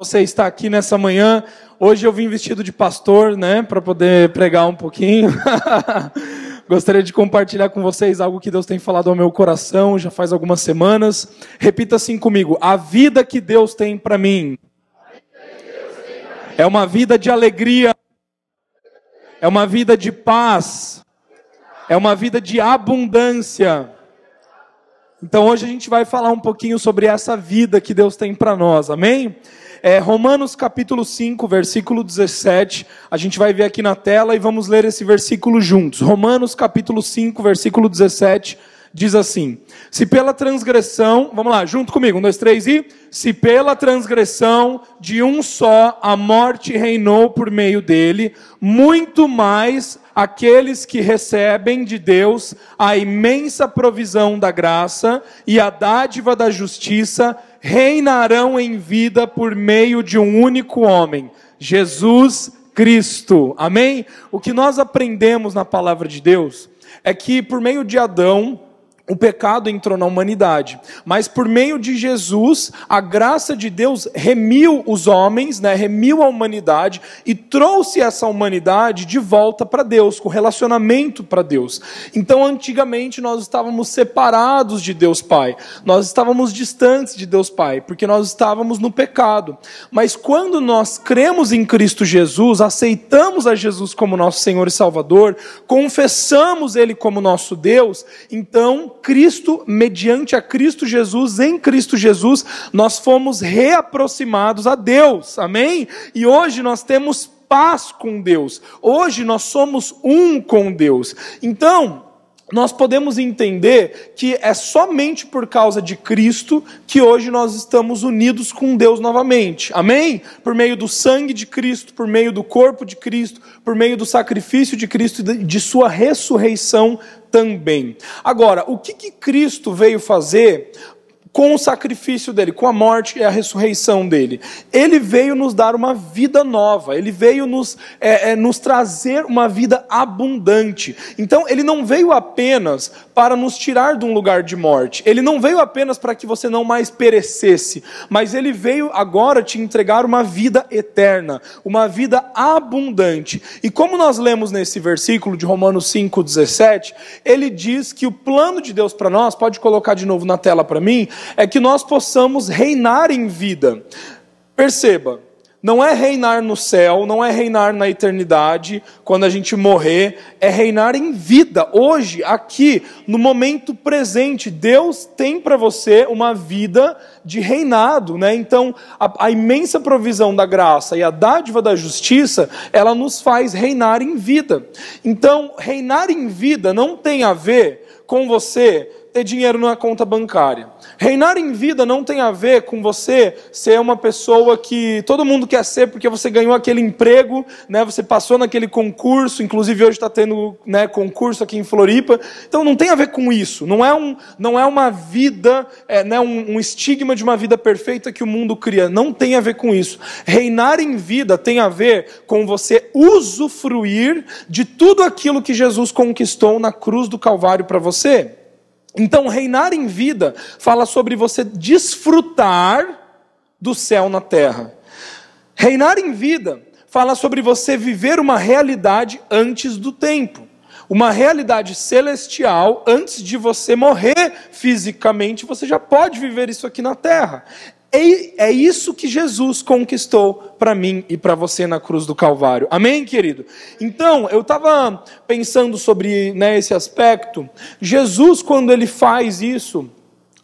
Você está aqui nessa manhã. Hoje eu vim vestido de pastor, né, para poder pregar um pouquinho. Gostaria de compartilhar com vocês algo que Deus tem falado ao meu coração já faz algumas semanas. Repita assim comigo: a vida que Deus tem para mim é uma vida de alegria, é uma vida de paz, é uma vida de abundância. Então hoje a gente vai falar um pouquinho sobre essa vida que Deus tem para nós, amém? É, Romanos capítulo 5, versículo 17. A gente vai ver aqui na tela e vamos ler esse versículo juntos. Romanos capítulo 5, versículo 17 diz assim: Se pela transgressão, vamos lá, junto comigo, um, dois, três e. Se pela transgressão de um só a morte reinou por meio dele, muito mais aqueles que recebem de Deus a imensa provisão da graça e a dádiva da justiça reinarão em vida por meio de um único homem, Jesus Cristo. Amém? O que nós aprendemos na palavra de Deus é que por meio de Adão, o pecado entrou na humanidade, mas por meio de Jesus, a graça de Deus remiu os homens, né, remiu a humanidade e trouxe essa humanidade de volta para Deus, com relacionamento para Deus. Então, antigamente nós estávamos separados de Deus Pai, nós estávamos distantes de Deus Pai, porque nós estávamos no pecado. Mas quando nós cremos em Cristo Jesus, aceitamos a Jesus como nosso Senhor e Salvador, confessamos Ele como nosso Deus, então Cristo, mediante a Cristo Jesus, em Cristo Jesus, nós fomos reaproximados a Deus. Amém? E hoje nós temos paz com Deus. Hoje nós somos um com Deus. Então, nós podemos entender que é somente por causa de Cristo que hoje nós estamos unidos com Deus novamente. Amém? Por meio do sangue de Cristo, por meio do corpo de Cristo, por meio do sacrifício de Cristo e de sua ressurreição também. Agora, o que, que Cristo veio fazer com o sacrifício dele, com a morte e a ressurreição dele. Ele veio nos dar uma vida nova, ele veio nos, é, é, nos trazer uma vida abundante. Então, ele não veio apenas para nos tirar de um lugar de morte, ele não veio apenas para que você não mais perecesse, mas ele veio agora te entregar uma vida eterna, uma vida abundante. E como nós lemos nesse versículo de Romanos 5,17, ele diz que o plano de Deus para nós, pode colocar de novo na tela para mim, é que nós possamos reinar em vida. Perceba, não é reinar no céu, não é reinar na eternidade, quando a gente morrer, é reinar em vida, hoje, aqui, no momento presente. Deus tem para você uma vida de reinado, né? Então, a, a, imensa provisão da graça e a dádiva da justiça, ela nos faz reinar em vida. Então, reinar em vida não tem a ver com você ter dinheiro na conta bancária. Reinar em vida não tem a ver com você ser uma pessoa que todo mundo quer ser porque você ganhou aquele emprego, né? Você passou naquele concurso, inclusive hoje está tendo né, concurso aqui em Floripa. Então não tem a ver com isso. Não é, um, não é uma vida, é, né, um, um estigma de uma vida perfeita que o mundo cria. Não tem a ver com isso. Reinar em vida tem a ver com você usufruir de tudo aquilo que Jesus conquistou na cruz do Calvário para você. Então, reinar em vida fala sobre você desfrutar do céu na terra. Reinar em vida fala sobre você viver uma realidade antes do tempo. Uma realidade celestial, antes de você morrer fisicamente, você já pode viver isso aqui na terra. É isso que Jesus conquistou para mim e para você na cruz do Calvário. Amém, querido? Então, eu estava pensando sobre né, esse aspecto. Jesus, quando ele faz isso,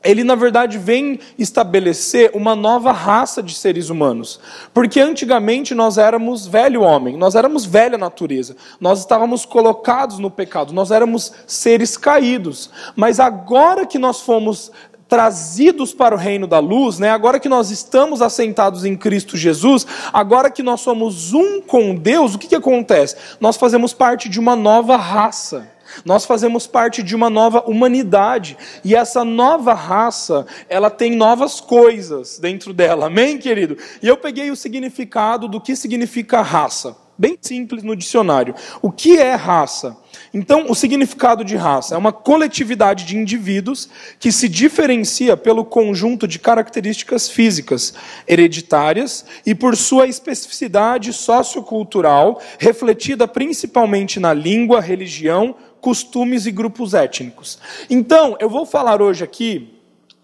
ele na verdade vem estabelecer uma nova raça de seres humanos. Porque antigamente nós éramos velho homem, nós éramos velha natureza, nós estávamos colocados no pecado, nós éramos seres caídos. Mas agora que nós fomos trazidos para o reino da luz, né? agora que nós estamos assentados em Cristo Jesus, agora que nós somos um com Deus, o que, que acontece? Nós fazemos parte de uma nova raça. Nós fazemos parte de uma nova humanidade. E essa nova raça, ela tem novas coisas dentro dela. Amém, querido? E eu peguei o significado do que significa raça. Bem simples no dicionário. O que é raça? Então, o significado de raça é uma coletividade de indivíduos que se diferencia pelo conjunto de características físicas hereditárias e por sua especificidade sociocultural, refletida principalmente na língua, religião, costumes e grupos étnicos. Então, eu vou falar hoje aqui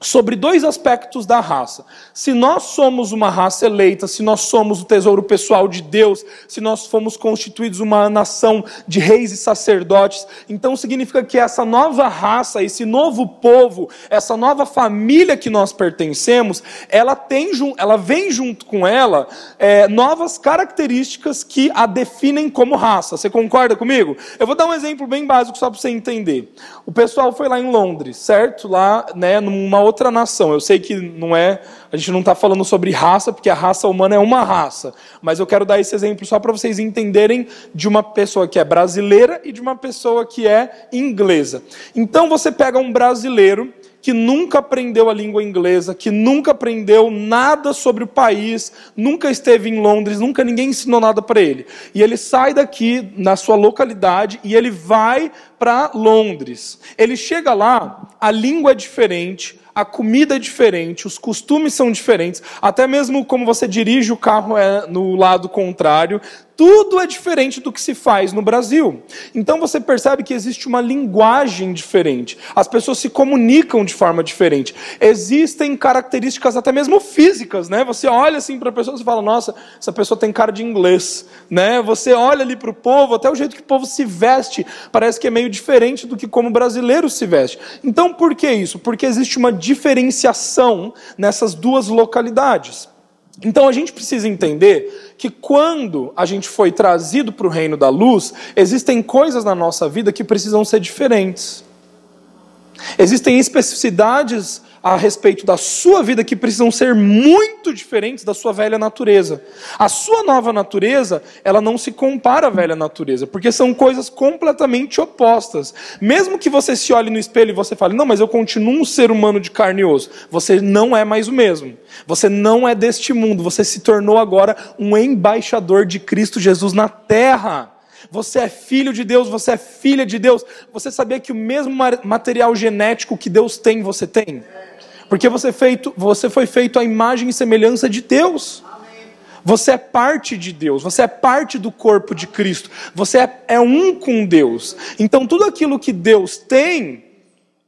sobre dois aspectos da raça. Se nós somos uma raça eleita, se nós somos o tesouro pessoal de Deus, se nós fomos constituídos uma nação de reis e sacerdotes, então significa que essa nova raça, esse novo povo, essa nova família que nós pertencemos, ela tem, ela vem junto com ela é, novas características que a definem como raça. Você concorda comigo? Eu vou dar um exemplo bem básico só para você entender. O pessoal foi lá em Londres, certo? Lá, né, numa outra nação. Eu sei que não é, a gente não está falando sobre raça, porque a raça humana é uma raça. Mas eu quero dar esse exemplo só para vocês entenderem de uma pessoa que é brasileira e de uma pessoa que é inglesa. Então você pega um brasileiro que nunca aprendeu a língua inglesa, que nunca aprendeu nada sobre o país, nunca esteve em Londres, nunca ninguém ensinou nada para ele. E ele sai daqui, na sua localidade, e ele vai para Londres. Ele chega lá, a língua é diferente, a comida é diferente, os costumes são diferentes, até mesmo como você dirige o carro é no lado contrário, tudo é diferente do que se faz no Brasil. Então você percebe que existe uma linguagem diferente. As pessoas se comunicam de forma diferente. Existem características até mesmo físicas, né? Você olha assim para a pessoa e fala: "Nossa, essa pessoa tem cara de inglês", né? Você olha ali para o povo, até o jeito que o povo se veste, parece que é meio diferente do que como o brasileiro se veste. Então por que isso? Porque existe uma diferenciação nessas duas localidades. Então a gente precisa entender que quando a gente foi trazido para o reino da luz, existem coisas na nossa vida que precisam ser diferentes. Existem especificidades a respeito da sua vida que precisam ser muito diferentes da sua velha natureza. A sua nova natureza, ela não se compara à velha natureza, porque são coisas completamente opostas. Mesmo que você se olhe no espelho e você fale: "Não, mas eu continuo um ser humano de carne e osso", você não é mais o mesmo. Você não é deste mundo, você se tornou agora um embaixador de Cristo Jesus na terra. Você é filho de Deus, você é filha de Deus. Você sabia que o mesmo material genético que Deus tem, você tem? Porque você, feito, você foi feito à imagem e semelhança de Deus. Você é parte de Deus, você é parte do corpo de Cristo, você é, é um com Deus. Então, tudo aquilo que Deus tem,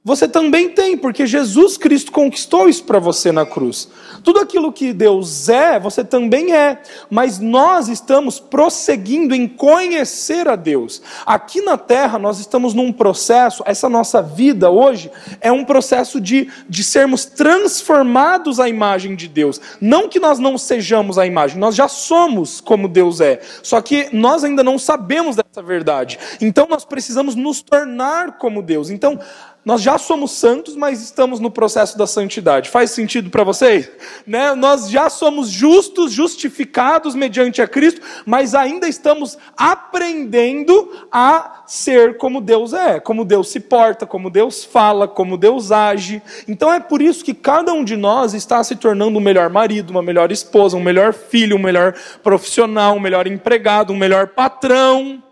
você também tem, porque Jesus Cristo conquistou isso para você na cruz. Tudo aquilo que Deus é, você também é. Mas nós estamos prosseguindo em conhecer a Deus. Aqui na terra, nós estamos num processo, essa nossa vida hoje é um processo de, de sermos transformados à imagem de Deus. Não que nós não sejamos a imagem, nós já somos como Deus é. Só que nós ainda não sabemos dessa verdade. Então nós precisamos nos tornar como Deus. Então, nós já somos santos, mas estamos no processo da santidade. Faz sentido para vocês? Né? Nós já somos justos, justificados mediante a Cristo, mas ainda estamos aprendendo a ser como Deus é, como Deus se porta, como Deus fala, como Deus age. Então é por isso que cada um de nós está se tornando um melhor marido, uma melhor esposa, um melhor filho, um melhor profissional, um melhor empregado, um melhor patrão.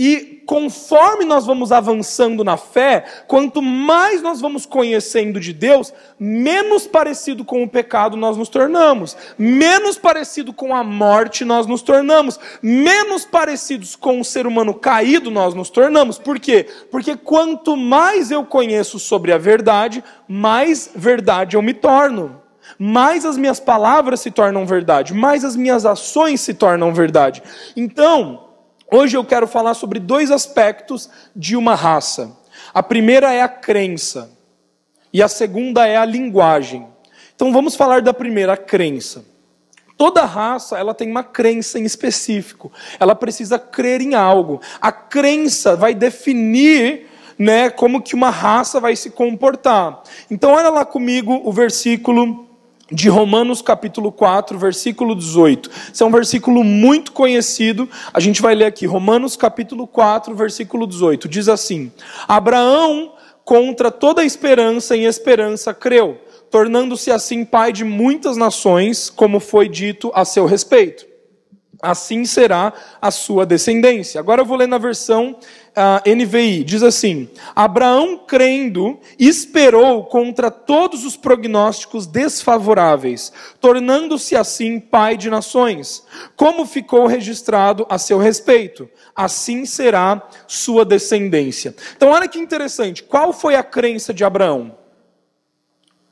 E conforme nós vamos avançando na fé, quanto mais nós vamos conhecendo de Deus, menos parecido com o pecado nós nos tornamos, menos parecido com a morte nós nos tornamos, menos parecidos com o ser humano caído nós nos tornamos. Por quê? Porque quanto mais eu conheço sobre a verdade, mais verdade eu me torno mais as minhas palavras se tornam verdade, mais as minhas ações se tornam verdade. Então, Hoje eu quero falar sobre dois aspectos de uma raça. A primeira é a crença, e a segunda é a linguagem. Então vamos falar da primeira, a crença. Toda raça, ela tem uma crença em específico. Ela precisa crer em algo. A crença vai definir né, como que uma raça vai se comportar. Então olha lá comigo o versículo de Romanos capítulo 4, versículo 18. Esse é um versículo muito conhecido. A gente vai ler aqui, Romanos capítulo 4, versículo 18. Diz assim: Abraão, contra toda esperança em esperança, creu, tornando-se assim pai de muitas nações, como foi dito a seu respeito. assim será a sua descendência. Agora eu vou ler na versão uh, NVI. Diz assim: Abraão, crendo, esperou contra todos os prognósticos desfavoráveis, tornando-se assim pai de nações, como ficou registrado a seu respeito. Assim será sua descendência. Então, olha que interessante. Qual foi a crença de Abraão?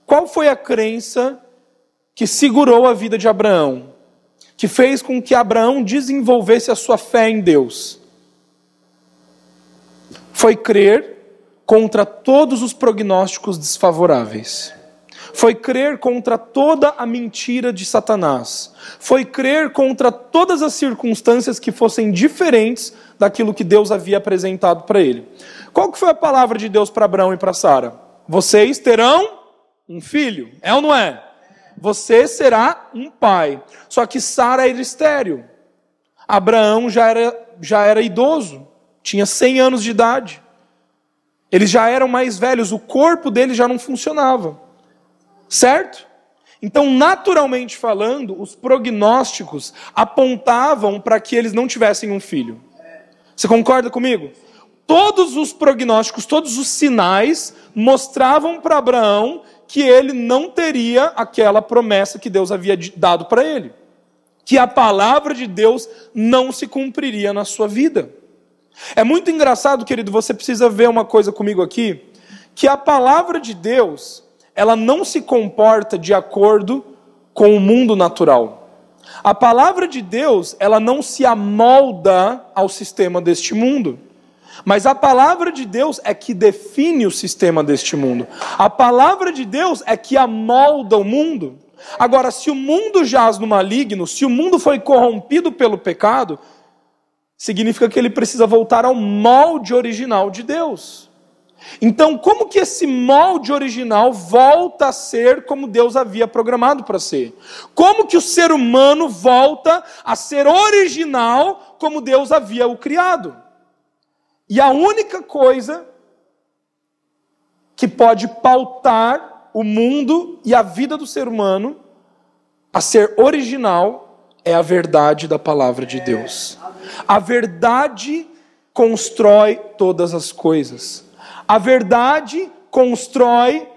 Qual foi a crença que segurou a vida de Abraão? que fez com que Abraão desenvolvesse a sua fé em Deus foi crer contra todos os prognósticos desfavoráveis. Foi crer contra toda a mentira de Satanás. Foi crer contra todas as circunstâncias que fossem diferentes daquilo que Deus havia apresentado para ele. Qual que foi a palavra de Deus para Abraão e para Sara? Vocês terão um filho. É ou não é? Você será um pai. Só que Sara era estéril. Abraão já era, já era idoso, tinha 100 anos de idade. Eles já eram mais velhos, o corpo deles já não funcionava. Certo? Então, naturalmente falando, os prognósticos apontavam para que eles não tivessem um filho. Você concorda comigo? Todos os prognósticos, todos os sinais mostravam para Abraão que ele não teria aquela promessa que Deus havia dado para ele. Que a palavra de Deus não se cumpriria na sua vida. É muito engraçado, querido, você precisa ver uma coisa comigo aqui, que a palavra de Deus, ela não se comporta de acordo com o mundo natural. A palavra de Deus, ela não se amolda ao sistema deste mundo. Mas a palavra de Deus é que define o sistema deste mundo. A palavra de Deus é que amolda o mundo. Agora, se o mundo jaz no maligno, se o mundo foi corrompido pelo pecado, significa que ele precisa voltar ao molde original de Deus. Então, como que esse molde original volta a ser como Deus havia programado para ser? Como que o ser humano volta a ser original como Deus havia o criado? E a única coisa que pode pautar o mundo e a vida do ser humano a ser original é a verdade da palavra de Deus. A verdade constrói todas as coisas. A verdade constrói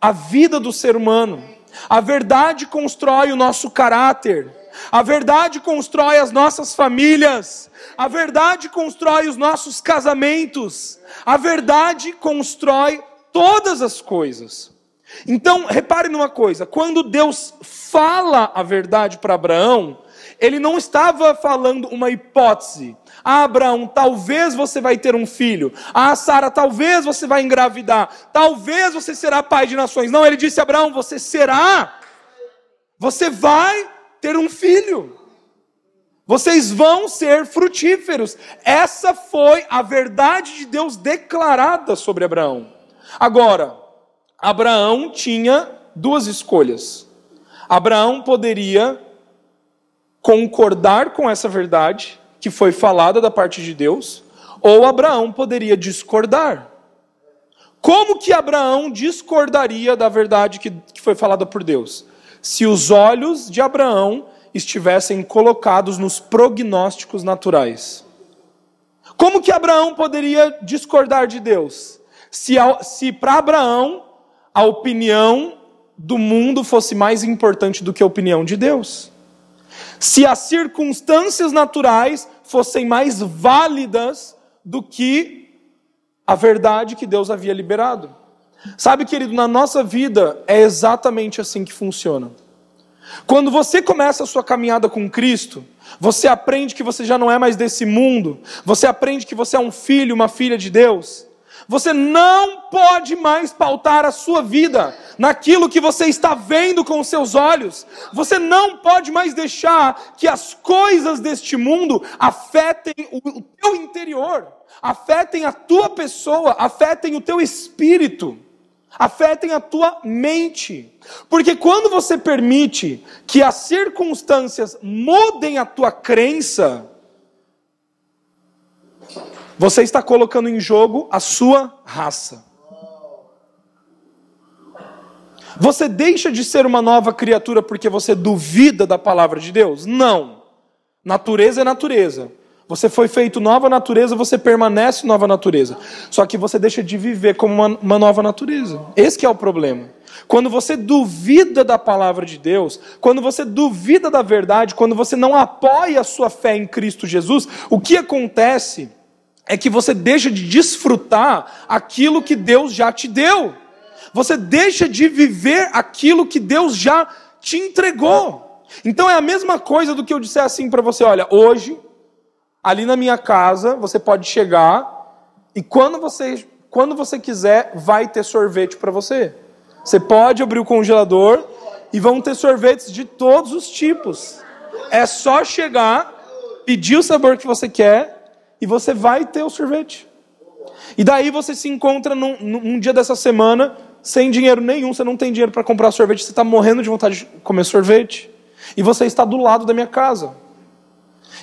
a vida do ser humano. A verdade constrói o nosso caráter. A verdade constrói as nossas famílias. A verdade constrói os nossos casamentos. A verdade constrói todas as coisas. Então, repare numa coisa: quando Deus fala a verdade para Abraão, ele não estava falando uma hipótese. Ah, Abraão, talvez você vai ter um filho. Ah, Sara, talvez você vai engravidar. Talvez você será pai de nações. Não, ele disse Abraão: você será. Você vai ter um filho. Vocês vão ser frutíferos. Essa foi a verdade de Deus declarada sobre Abraão. Agora, Abraão tinha duas escolhas. Abraão poderia concordar com essa verdade que foi falada da parte de Deus, ou Abraão poderia discordar. Como que Abraão discordaria da verdade que, que foi falada por Deus? se os olhos de Abraão estivessem colocados nos prognósticos naturais. Como que Abraão poderia discordar de Deus? Se, se para Abraão a opinião do mundo fosse mais importante do que a opinião de Deus. Se as circunstâncias naturais fossem mais válidas do que a verdade que Deus havia liberado. Sabe, querido, na nossa vida é exatamente assim que funciona. Quando você começa a sua caminhada com Cristo, você aprende que você já não é mais desse mundo, você aprende que você é um filho, uma filha de Deus. Você não pode mais pautar a sua vida naquilo que você está vendo com os seus olhos. Você não pode mais deixar que as coisas deste mundo afetem o teu interior, afetem a tua pessoa, afetem o teu espírito afetem a tua mente. Porque quando você permite que as circunstâncias mudem a tua crença, você está colocando em jogo a sua raça. Você deixa de ser uma nova criatura porque você duvida da palavra de Deus? Não. Natureza é natureza. Você foi feito nova natureza, você permanece nova natureza. Só que você deixa de viver como uma, uma nova natureza. Esse é o problema. Quando você duvida da palavra de Deus, quando você duvida da verdade, quando você não apoia a sua fé em Cristo Jesus, o que acontece é que você deixa de desfrutar aquilo que Deus já te deu. Você deixa de viver aquilo que Deus já te entregou. Então é a mesma coisa do que eu disser assim para você: olha, hoje ali na minha casa, você pode chegar e quando você, quando você quiser, vai ter sorvete para você. Você pode abrir o congelador e vão ter sorvetes de todos os tipos. É só chegar, pedir o sabor que você quer e você vai ter o sorvete. E daí você se encontra num, num dia dessa semana sem dinheiro nenhum, você não tem dinheiro para comprar sorvete, você está morrendo de vontade de comer sorvete. E você está do lado da minha casa.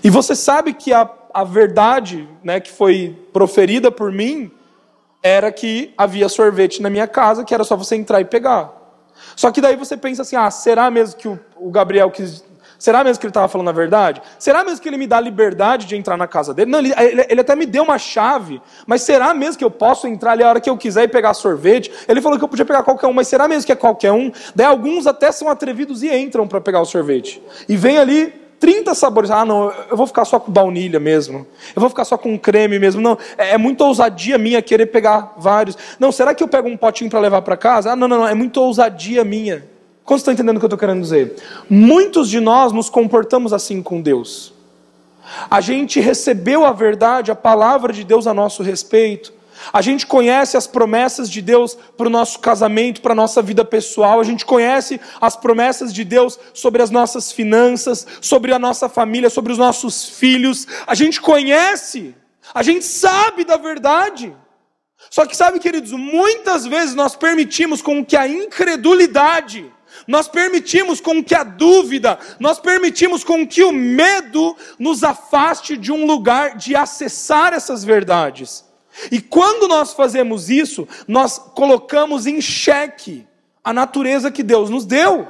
E você sabe que a, a verdade né, que foi proferida por mim era que havia sorvete na minha casa, que era só você entrar e pegar. Só que daí você pensa assim: ah, será mesmo que o, o Gabriel quis. Será mesmo que ele estava falando a verdade? Será mesmo que ele me dá liberdade de entrar na casa dele? Não, ele, ele, ele, até me deu uma chave, mas será mesmo que eu posso entrar ali a hora que eu quiser e pegar sorvete? Ele falou que eu podia pegar qualquer um, mas será mesmo que é qualquer um? Daí alguns até são atrevidos e entram para pegar o sorvete. E vem ali 30 sabores. Ah, não, eu vou ficar só com baunilha mesmo. Eu vou ficar só com creme mesmo. Não, é, é muita ousadia minha querer pegar vários. Não, será que eu pego um potinho para levar para casa? Ah, não, não, não, é muita ousadia minha. Você está entendendo o que eu estou querendo dizer? Muitos de nós nos comportamos assim com Deus. A gente recebeu a verdade, a palavra de Deus a nosso respeito. A gente conhece as promessas de Deus para o nosso casamento, para a nossa vida pessoal. A gente conhece as promessas de Deus sobre as nossas finanças, sobre a nossa família, sobre os nossos filhos. A gente conhece, a gente sabe da verdade. Só que sabe, queridos, muitas vezes nós permitimos com que a incredulidade, nós permitimos com que a dúvida, nós permitimos com que o medo nos afaste de um lugar de acessar essas verdades. E quando nós fazemos isso, nós colocamos em xeque a natureza que Deus nos deu.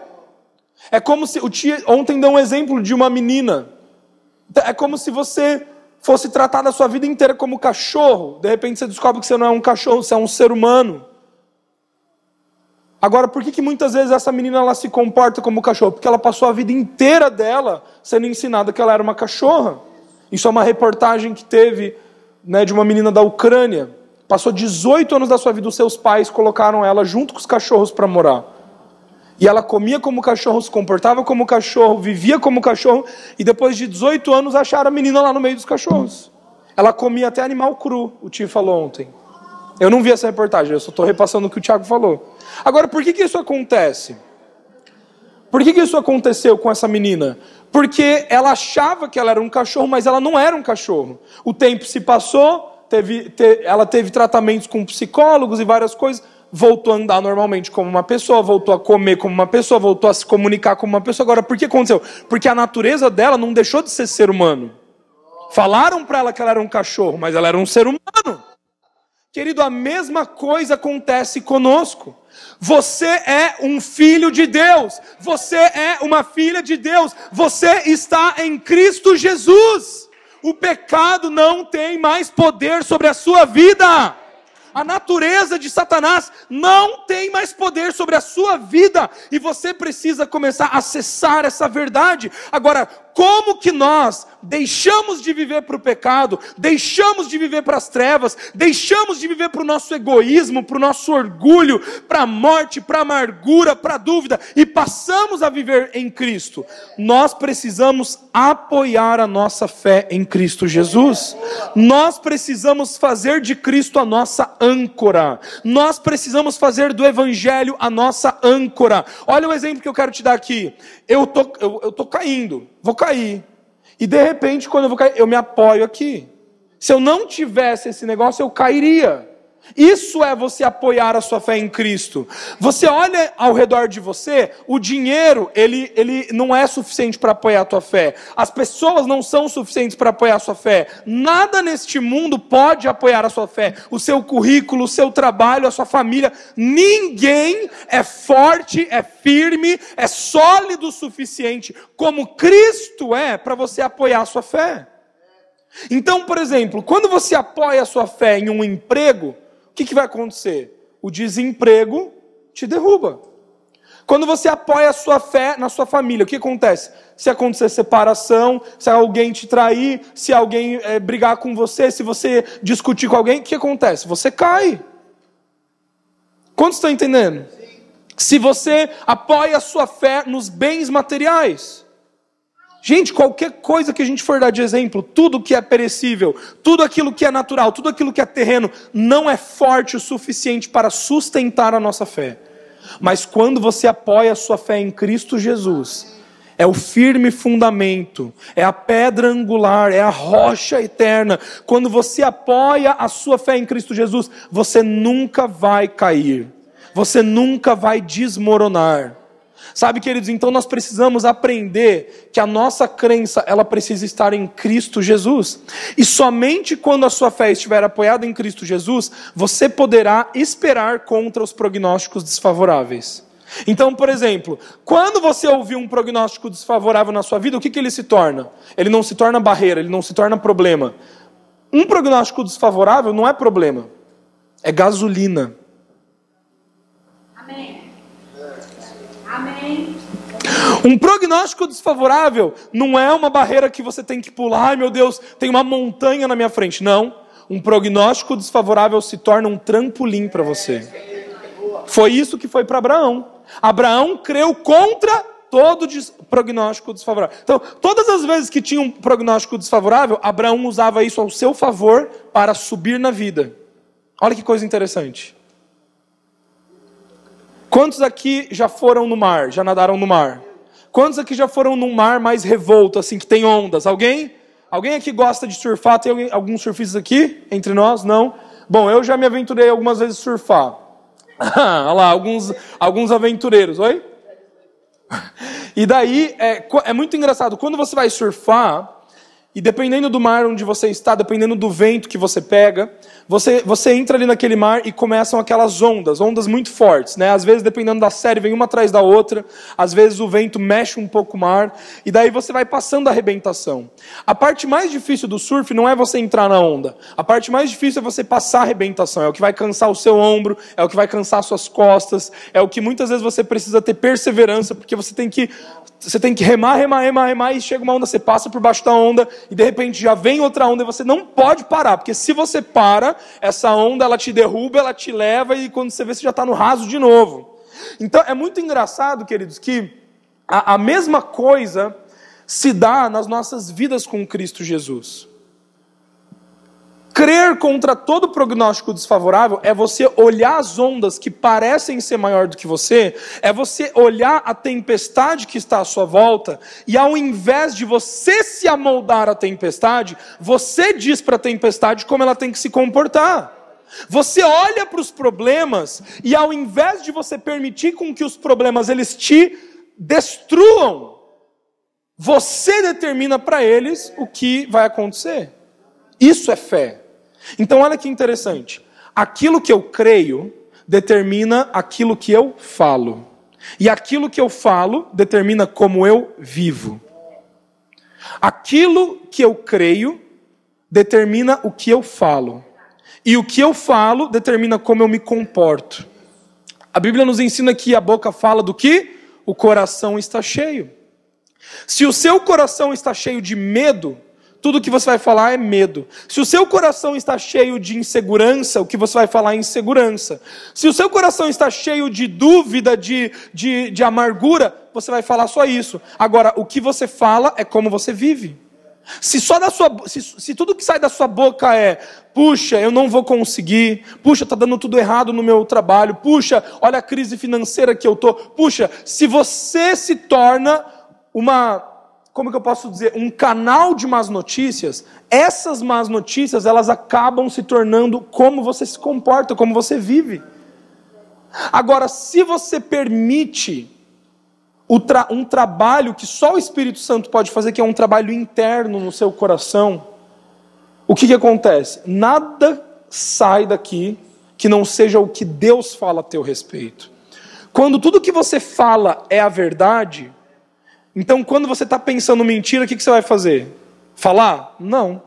É como se. O tia, ontem deu um exemplo de uma menina. É como se você fosse tratar a sua vida inteira como cachorro. De repente você descobre que você não é um cachorro, você é um ser humano. Agora, por que, que muitas vezes essa menina ela se comporta como cachorro? Porque ela passou a vida inteira dela sendo ensinada que ela era uma cachorra. Isso é uma reportagem que teve né, de uma menina da Ucrânia. Passou 18 anos da sua vida, os seus pais colocaram ela junto com os cachorros para morar. E ela comia como cachorro, se comportava como cachorro, vivia como cachorro, e depois de 18 anos acharam a menina lá no meio dos cachorros. Ela comia até animal cru, o tio falou ontem. Eu não vi essa reportagem, eu só estou repassando o que o Tiago falou. Agora, por que, que isso acontece? Por que, que isso aconteceu com essa menina? Porque ela achava que ela era um cachorro, mas ela não era um cachorro. O tempo se passou, teve, te, ela teve tratamentos com psicólogos e várias coisas, voltou a andar normalmente como uma pessoa, voltou a comer como uma pessoa, voltou a se comunicar como uma pessoa. Agora, por que aconteceu? Porque a natureza dela não deixou de ser ser humano. Falaram para ela que ela era um cachorro, mas ela era um ser humano. Querido, a mesma coisa acontece conosco. Você é um filho de Deus. Você é uma filha de Deus. Você está em Cristo Jesus. O pecado não tem mais poder sobre a sua vida. A natureza de Satanás não tem mais poder sobre a sua vida e você precisa começar a acessar essa verdade. Agora, como que nós deixamos de viver para o pecado, deixamos de viver para as trevas, deixamos de viver para o nosso egoísmo, para o nosso orgulho, para a morte, para a amargura, para a dúvida e passamos a viver em Cristo? Nós precisamos apoiar a nossa fé em Cristo Jesus. Nós precisamos fazer de Cristo a nossa âncora. Nós precisamos fazer do Evangelho a nossa âncora. Olha o exemplo que eu quero te dar aqui. Eu tô, eu, eu tô caindo vou cair. E de repente, quando eu vou cair, eu me apoio aqui. Se eu não tivesse esse negócio, eu cairia. Isso é você apoiar a sua fé em Cristo. Você olha ao redor de você, o dinheiro, ele, ele não é suficiente para apoiar a tua fé. As pessoas não são suficientes para apoiar a sua fé. Nada neste mundo pode apoiar a sua fé. O seu currículo, o seu trabalho, a sua família. Ninguém é forte, é firme, é sólido o suficiente como Cristo é para você apoiar a sua fé. Então, por exemplo, quando você apoia a sua fé em um emprego, que, que vai acontecer? O desemprego te derruba. Quando você apoia a sua fé na sua família, o que acontece? Se acontecer separação, se alguém te trair, se alguém é, brigar com você, se você discutir com alguém, o que acontece? Você cai. Quantos estão entendendo? Se você apoia a sua fé nos bens materiais, Gente, qualquer coisa que a gente for dar de exemplo, tudo que é perecível, tudo aquilo que é natural, tudo aquilo que é terreno, não é forte o suficiente para sustentar a nossa fé. Mas quando você apoia a sua fé em Cristo Jesus, é o firme fundamento, é a pedra angular, é a rocha eterna. Quando você apoia a sua fé em Cristo Jesus, você nunca vai cair, você nunca vai desmoronar. Sabe, queridos, então nós precisamos aprender que a nossa crença, ela precisa estar em Cristo Jesus. E somente quando a sua fé estiver apoiada em Cristo Jesus, você poderá esperar contra os prognósticos desfavoráveis. Então, por exemplo, quando você ouvir um prognóstico desfavorável na sua vida, o que, que ele se torna? Ele não se torna barreira, ele não se torna problema. Um prognóstico desfavorável não é problema, é gasolina. Um prognóstico desfavorável não é uma barreira que você tem que pular, ai meu Deus, tem uma montanha na minha frente. Não. Um prognóstico desfavorável se torna um trampolim para você. Foi isso que foi para Abraão. Abraão creu contra todo prognóstico desfavorável. Então, todas as vezes que tinha um prognóstico desfavorável, Abraão usava isso ao seu favor para subir na vida. Olha que coisa interessante. Quantos aqui já foram no mar, já nadaram no mar? Quantos aqui já foram num mar mais revolto, assim, que tem ondas? Alguém? Alguém aqui gosta de surfar? Tem alguém, alguns surfistas aqui entre nós? Não? Bom, eu já me aventurei algumas vezes surfar. Olha lá, alguns, alguns aventureiros. Oi? E daí, é, é muito engraçado, quando você vai surfar, e dependendo do mar onde você está, dependendo do vento que você pega, você, você entra ali naquele mar e começam aquelas ondas, ondas muito fortes, né? Às vezes, dependendo da série, vem uma atrás da outra, às vezes o vento mexe um pouco o mar, e daí você vai passando a arrebentação. A parte mais difícil do surf não é você entrar na onda, a parte mais difícil é você passar a arrebentação, é o que vai cansar o seu ombro, é o que vai cansar suas costas, é o que muitas vezes você precisa ter perseverança, porque você tem que você tem que remar, remar, remar, remar, e chega uma onda, você passa por baixo da onda, e de repente já vem outra onda, e você não pode parar, porque se você para, essa onda ela te derruba, ela te leva, e quando você vê, você já está no raso de novo. Então é muito engraçado, queridos, que a, a mesma coisa se dá nas nossas vidas com Cristo Jesus. Crer contra todo prognóstico desfavorável é você olhar as ondas que parecem ser maior do que você, é você olhar a tempestade que está à sua volta, e ao invés de você se amoldar à tempestade, você diz para a tempestade como ela tem que se comportar. Você olha para os problemas e ao invés de você permitir com que os problemas eles te destruam, você determina para eles o que vai acontecer. Isso é fé. Então, olha que interessante. Aquilo que eu creio determina aquilo que eu falo. E aquilo que eu falo determina como eu vivo. Aquilo que eu creio determina o que eu falo. E o que eu falo determina como eu me comporto. A Bíblia nos ensina que a boca fala do que o coração está cheio. Se o seu coração está cheio de medo, tudo que você vai falar é medo. Se o seu coração está cheio de insegurança, o que você vai falar é insegurança. Se o seu coração está cheio de dúvida, de, de, de amargura, você vai falar só isso. Agora, o que você fala é como você vive. Se só da sua, se, se tudo que sai da sua boca é, puxa, eu não vou conseguir, puxa, está dando tudo errado no meu trabalho, puxa, olha a crise financeira que eu tô, puxa, se você se torna uma como que eu posso dizer, um canal de más notícias, essas más notícias, elas acabam se tornando como você se comporta, como você vive. Agora, se você permite tra um trabalho que só o Espírito Santo pode fazer, que é um trabalho interno no seu coração, o que, que acontece? Nada sai daqui que não seja o que Deus fala a teu respeito. Quando tudo que você fala é a verdade, então quando você está pensando mentira, o que, que você vai fazer? Falar? Não.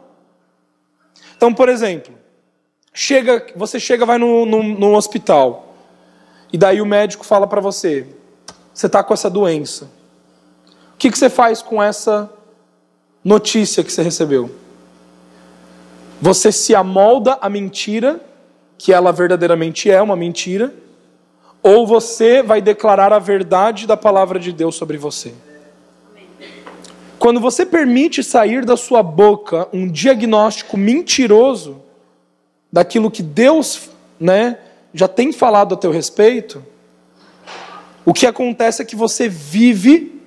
Então, por exemplo, chega, você chega, vai no, hospital, e daí o médico fala para você: você está com essa doença. O que, que você faz com essa notícia que você recebeu? Você se amolda à mentira, que ela verdadeiramente é uma mentira, ou você vai declarar a verdade da palavra de Deus sobre você? Quando você permite sair da sua boca um diagnóstico mentiroso daquilo que Deus, né, já tem falado a teu respeito, o que acontece é que você vive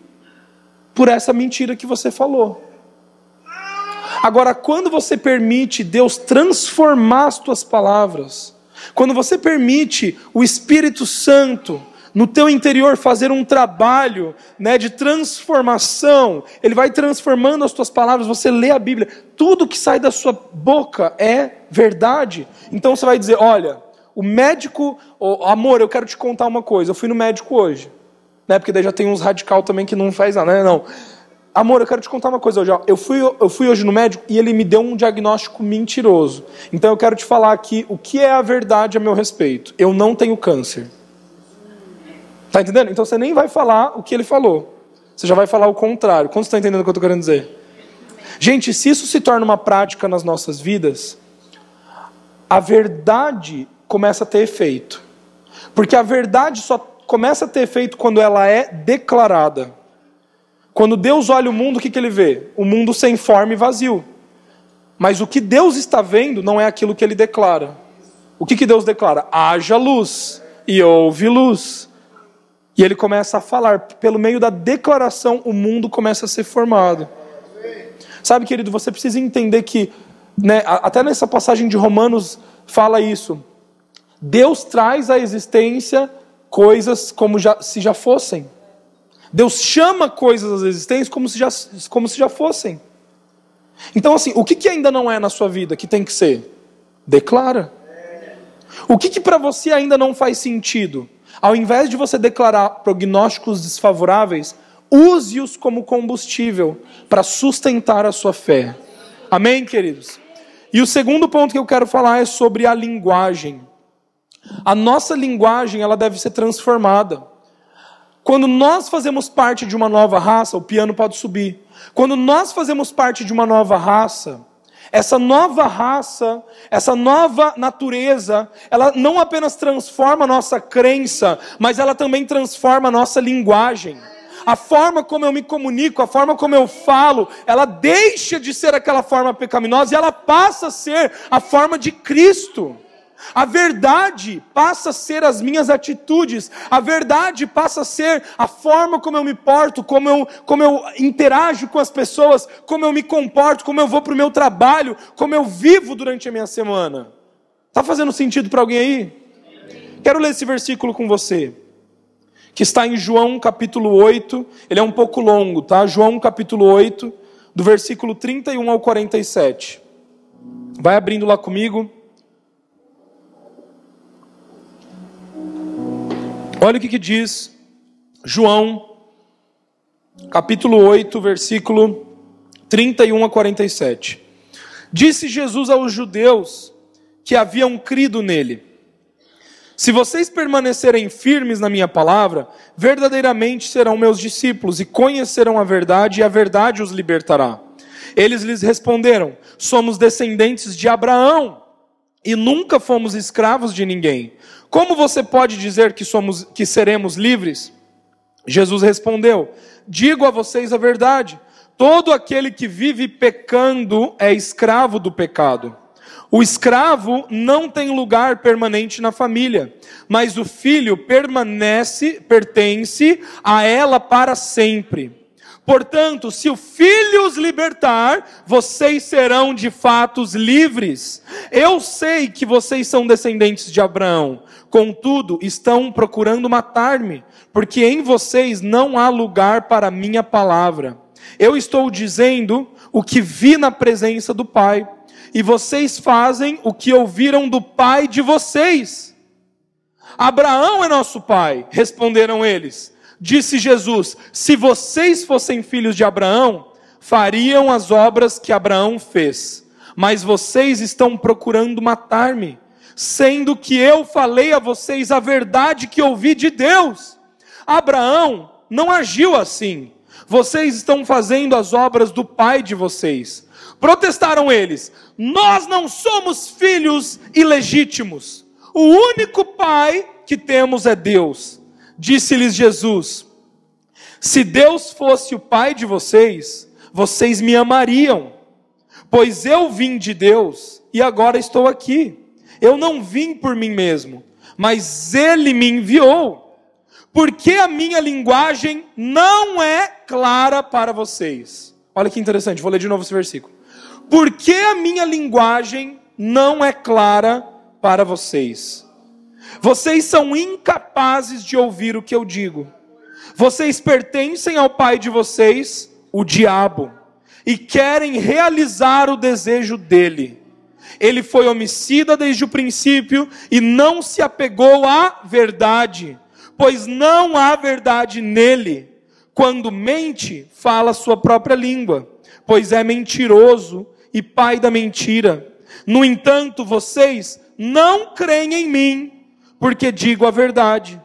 por essa mentira que você falou. Agora, quando você permite Deus transformar as tuas palavras, quando você permite o Espírito Santo no teu interior fazer um trabalho né, de transformação, ele vai transformando as tuas palavras, você lê a Bíblia, tudo que sai da sua boca é verdade. Então você vai dizer: olha, o médico, oh, amor, eu quero te contar uma coisa, eu fui no médico hoje, né, porque daí já tem uns radical também que não faz nada, né? Não. Amor, eu quero te contar uma coisa hoje. Eu fui, eu fui hoje no médico e ele me deu um diagnóstico mentiroso. Então eu quero te falar aqui o que é a verdade a meu respeito. Eu não tenho câncer. Tá entendendo? Então você nem vai falar o que ele falou. Você já vai falar o contrário. Quando você está entendendo o que eu estou querendo dizer? Gente, se isso se torna uma prática nas nossas vidas, a verdade começa a ter efeito. Porque a verdade só começa a ter efeito quando ela é declarada. Quando Deus olha o mundo, o que, que ele vê? O mundo sem forma e vazio. Mas o que Deus está vendo não é aquilo que ele declara. O que, que Deus declara? Haja luz e houve luz. E ele começa a falar, pelo meio da declaração, o mundo começa a ser formado. Sabe, querido, você precisa entender que, né, até nessa passagem de Romanos fala isso. Deus traz à existência coisas como já, se já fossem. Deus chama coisas às existências como se já, como se já fossem. Então, assim, o que, que ainda não é na sua vida que tem que ser? Declara. O que, que para você ainda não faz sentido? Ao invés de você declarar prognósticos desfavoráveis, use-os como combustível para sustentar a sua fé. Amém, queridos? E o segundo ponto que eu quero falar é sobre a linguagem. A nossa linguagem, ela deve ser transformada. Quando nós fazemos parte de uma nova raça, o piano pode subir. Quando nós fazemos parte de uma nova raça, essa nova raça, essa nova natureza, ela não apenas transforma a nossa crença, mas ela também transforma a nossa linguagem. A forma como eu me comunico, a forma como eu falo, ela deixa de ser aquela forma pecaminosa e ela passa a ser a forma de Cristo. A verdade passa a ser as minhas atitudes, a verdade passa a ser a forma como eu me porto, como eu, como eu interajo com as pessoas, como eu me comporto, como eu vou para o meu trabalho, como eu vivo durante a minha semana. Está fazendo sentido para alguém aí? Quero ler esse versículo com você, que está em João capítulo 8, ele é um pouco longo, tá? João capítulo 8, do versículo 31 ao 47. Vai abrindo lá comigo. Olha o que, que diz João, capítulo 8, versículo 31 a 47. Disse Jesus aos judeus que haviam crido nele: Se vocês permanecerem firmes na minha palavra, verdadeiramente serão meus discípulos e conhecerão a verdade, e a verdade os libertará. Eles lhes responderam: Somos descendentes de Abraão e nunca fomos escravos de ninguém. Como você pode dizer que somos que seremos livres? Jesus respondeu: Digo a vocês a verdade. Todo aquele que vive pecando é escravo do pecado. O escravo não tem lugar permanente na família, mas o filho permanece, pertence a ela para sempre. Portanto, se o Filho os libertar, vocês serão de fato livres. Eu sei que vocês são descendentes de Abraão, contudo, estão procurando matar-me, porque em vocês não há lugar para a minha palavra. Eu estou dizendo o que vi na presença do Pai, e vocês fazem o que ouviram do Pai de vocês. Abraão é nosso pai, responderam eles. Disse Jesus: Se vocês fossem filhos de Abraão, fariam as obras que Abraão fez. Mas vocês estão procurando matar-me, sendo que eu falei a vocês a verdade que ouvi de Deus. Abraão não agiu assim. Vocês estão fazendo as obras do pai de vocês. Protestaram eles: Nós não somos filhos ilegítimos. O único pai que temos é Deus. Disse-lhes Jesus: Se Deus fosse o Pai de vocês, vocês me amariam, pois eu vim de Deus e agora estou aqui. Eu não vim por mim mesmo, mas Ele me enviou. Porque a minha linguagem não é clara para vocês. Olha que interessante, vou ler de novo esse versículo. Porque a minha linguagem não é clara para vocês. Vocês são incapazes de ouvir o que eu digo. Vocês pertencem ao pai de vocês, o diabo, e querem realizar o desejo dele. Ele foi homicida desde o princípio e não se apegou à verdade, pois não há verdade nele. Quando mente, fala sua própria língua, pois é mentiroso e pai da mentira. No entanto, vocês não creem em mim porque digo a verdade.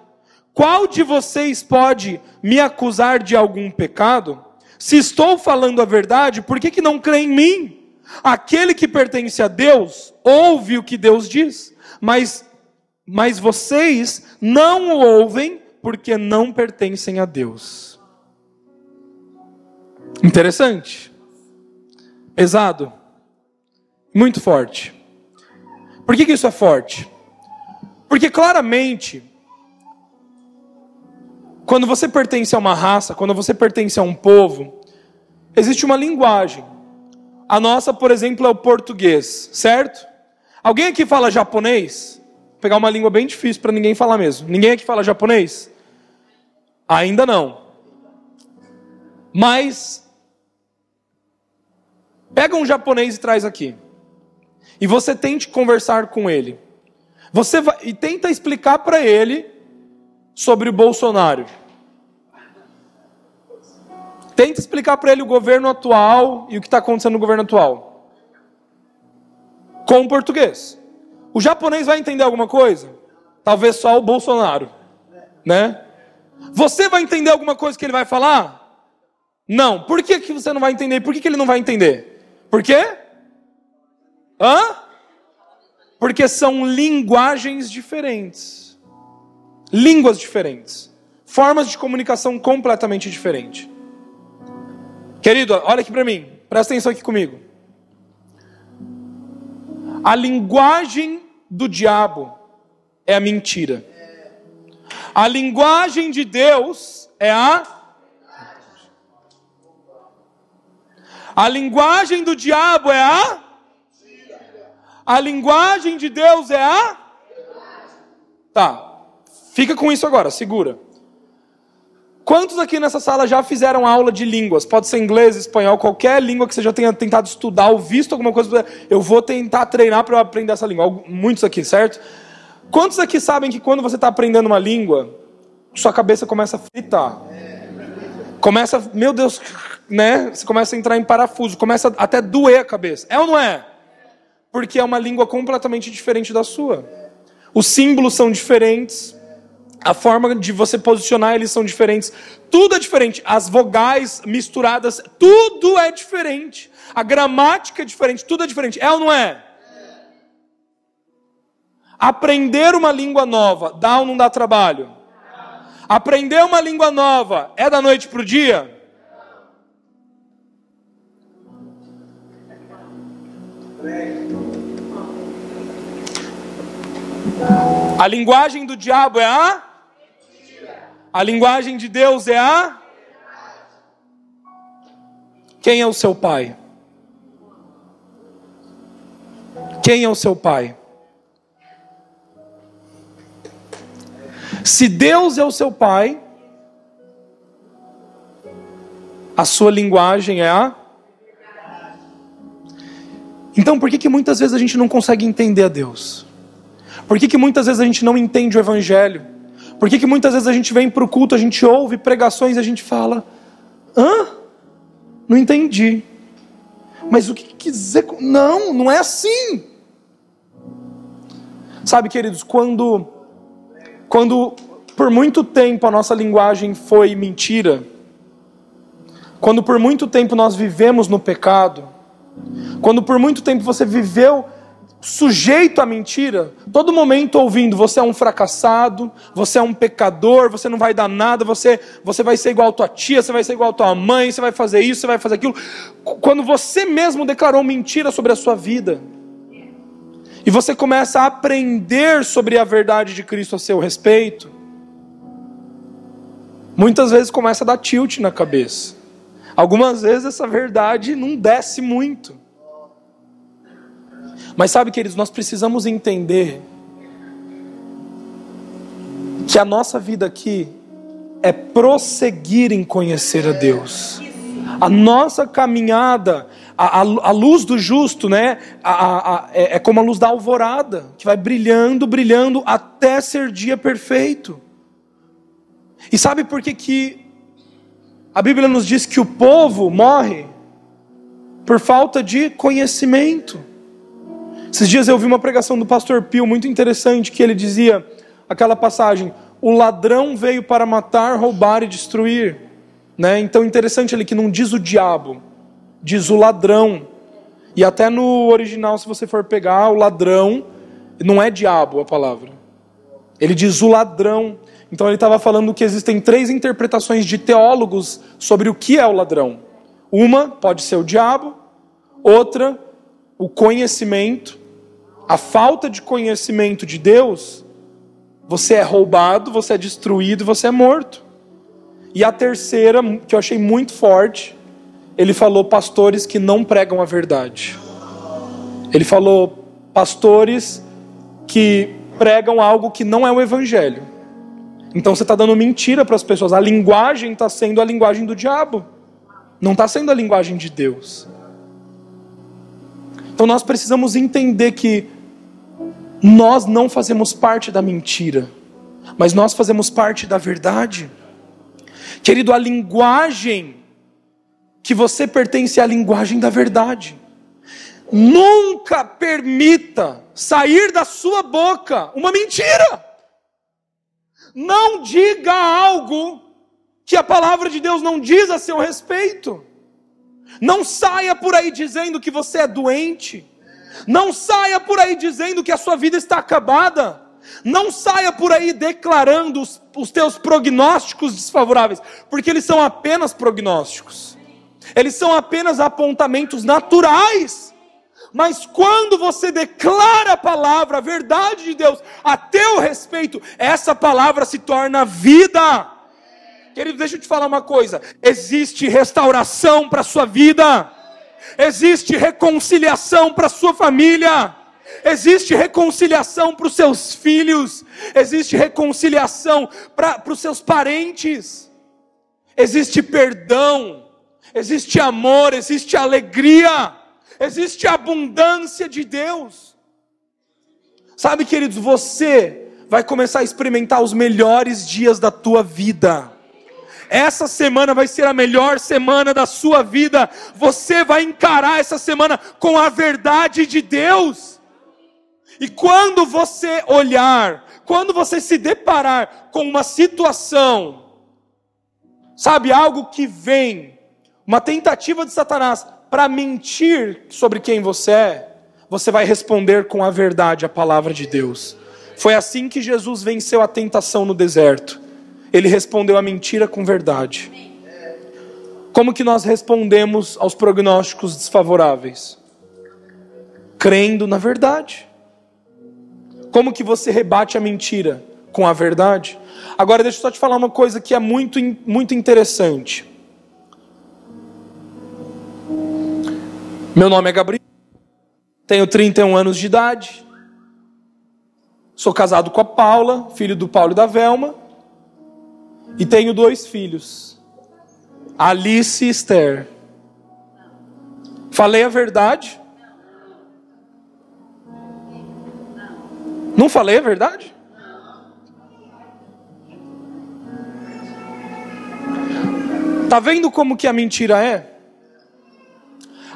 Qual de vocês pode me acusar de algum pecado? Se estou falando a verdade, por que, que não crê em mim? Aquele que pertence a Deus ouve o que Deus diz, mas, mas vocês não o ouvem porque não pertencem a Deus. Interessante. Pesado. Muito forte. Por que, que isso é forte? Porque claramente, quando você pertence a uma raça, quando você pertence a um povo, existe uma linguagem. A nossa, por exemplo, é o português, certo? Alguém aqui fala japonês? Vou pegar uma língua bem difícil para ninguém falar mesmo. Ninguém aqui fala japonês? Ainda não. Mas pega um japonês e traz aqui. E você tente conversar com ele. Você vai, e tenta explicar para ele sobre o Bolsonaro. Tenta explicar para ele o governo atual e o que está acontecendo no governo atual. Com o português. O japonês vai entender alguma coisa? Talvez só o Bolsonaro, né? Você vai entender alguma coisa que ele vai falar? Não. Por que, que você não vai entender? Por que, que ele não vai entender? Por quê? Hã? Porque são linguagens diferentes, línguas diferentes, formas de comunicação completamente diferentes. Querido, olha aqui para mim, presta atenção aqui comigo. A linguagem do diabo é a mentira. A linguagem de Deus é a. A linguagem do diabo é a. A linguagem de Deus é a. Tá. Fica com isso agora, segura. Quantos aqui nessa sala já fizeram aula de línguas? Pode ser inglês, espanhol, qualquer língua que você já tenha tentado estudar ou visto alguma coisa. Eu vou tentar treinar para eu aprender essa língua. Muitos aqui, certo? Quantos aqui sabem que quando você está aprendendo uma língua, sua cabeça começa a fritar? Começa, meu Deus, né? Você começa a entrar em parafuso, começa até doer a cabeça. É ou não é? Porque é uma língua completamente diferente da sua. Os símbolos são diferentes, a forma de você posicionar eles são diferentes, tudo é diferente. As vogais misturadas, tudo é diferente. A gramática é diferente, tudo é diferente. É ou não é? Aprender uma língua nova dá ou não dá trabalho? Aprender uma língua nova é da noite para o dia? A linguagem do diabo é a? A linguagem de Deus é a? Quem é o seu pai? Quem é o seu pai? Se Deus é o seu pai, a sua linguagem é a. Então, por que, que muitas vezes a gente não consegue entender a Deus? Por que, que muitas vezes a gente não entende o Evangelho? Por que, que muitas vezes a gente vem para o culto, a gente ouve pregações e a gente fala: hã? Não entendi. Mas o que, que dizer? Não, não é assim. Sabe, queridos, quando, quando por muito tempo a nossa linguagem foi mentira, quando por muito tempo nós vivemos no pecado, quando por muito tempo você viveu sujeito à mentira, todo momento ouvindo você é um fracassado, você é um pecador, você não vai dar nada, você, você vai ser igual a tua tia, você vai ser igual a tua mãe, você vai fazer isso, você vai fazer aquilo. Quando você mesmo declarou mentira sobre a sua vida, e você começa a aprender sobre a verdade de Cristo a seu respeito, muitas vezes começa a dar tilt na cabeça. Algumas vezes essa verdade não desce muito. Mas sabe, queridos, nós precisamos entender que a nossa vida aqui é prosseguir em conhecer a Deus. A nossa caminhada, a, a, a luz do justo, né? A, é, é como a luz da alvorada, que vai brilhando, brilhando até ser dia perfeito. E sabe por que, que a Bíblia nos diz que o povo morre? Por falta de conhecimento. Esses dias eu ouvi uma pregação do pastor Pio muito interessante, que ele dizia aquela passagem: O ladrão veio para matar, roubar e destruir. Né? Então interessante ali que não diz o diabo, diz o ladrão. E até no original, se você for pegar, o ladrão não é diabo a palavra. Ele diz o ladrão. Então ele estava falando que existem três interpretações de teólogos sobre o que é o ladrão. Uma pode ser o diabo, outra, o conhecimento, a falta de conhecimento de Deus, você é roubado, você é destruído, você é morto. E a terceira, que eu achei muito forte, ele falou pastores que não pregam a verdade. Ele falou pastores que pregam algo que não é o evangelho. Então você está dando mentira para as pessoas. A linguagem está sendo a linguagem do diabo, não está sendo a linguagem de Deus. Então nós precisamos entender que nós não fazemos parte da mentira, mas nós fazemos parte da verdade. Querido, a linguagem que você pertence é a linguagem da verdade. Nunca permita sair da sua boca uma mentira. Não diga algo que a palavra de Deus não diz a seu respeito. Não saia por aí dizendo que você é doente. Não saia por aí dizendo que a sua vida está acabada. Não saia por aí declarando os, os teus prognósticos desfavoráveis, porque eles são apenas prognósticos. Eles são apenas apontamentos naturais. Mas quando você declara a palavra, a verdade de Deus a teu respeito, essa palavra se torna vida. Querido, deixa eu te falar uma coisa: existe restauração para a sua vida. Existe reconciliação para sua família, existe reconciliação para os seus filhos, existe reconciliação para os seus parentes, existe perdão, existe amor, existe alegria, existe abundância de Deus. Sabe, queridos, você vai começar a experimentar os melhores dias da tua vida. Essa semana vai ser a melhor semana da sua vida. Você vai encarar essa semana com a verdade de Deus. E quando você olhar, quando você se deparar com uma situação, sabe, algo que vem, uma tentativa de Satanás para mentir sobre quem você é, você vai responder com a verdade, a palavra de Deus. Foi assim que Jesus venceu a tentação no deserto ele respondeu a mentira com verdade. Como que nós respondemos aos prognósticos desfavoráveis? Crendo na verdade. Como que você rebate a mentira? Com a verdade. Agora deixa eu só te falar uma coisa que é muito, muito interessante. Meu nome é Gabriel, tenho 31 anos de idade, sou casado com a Paula, filho do Paulo e da Velma, e tenho dois filhos, Alice e Esther. Falei a verdade? Não falei a verdade? Tá vendo como que a mentira é?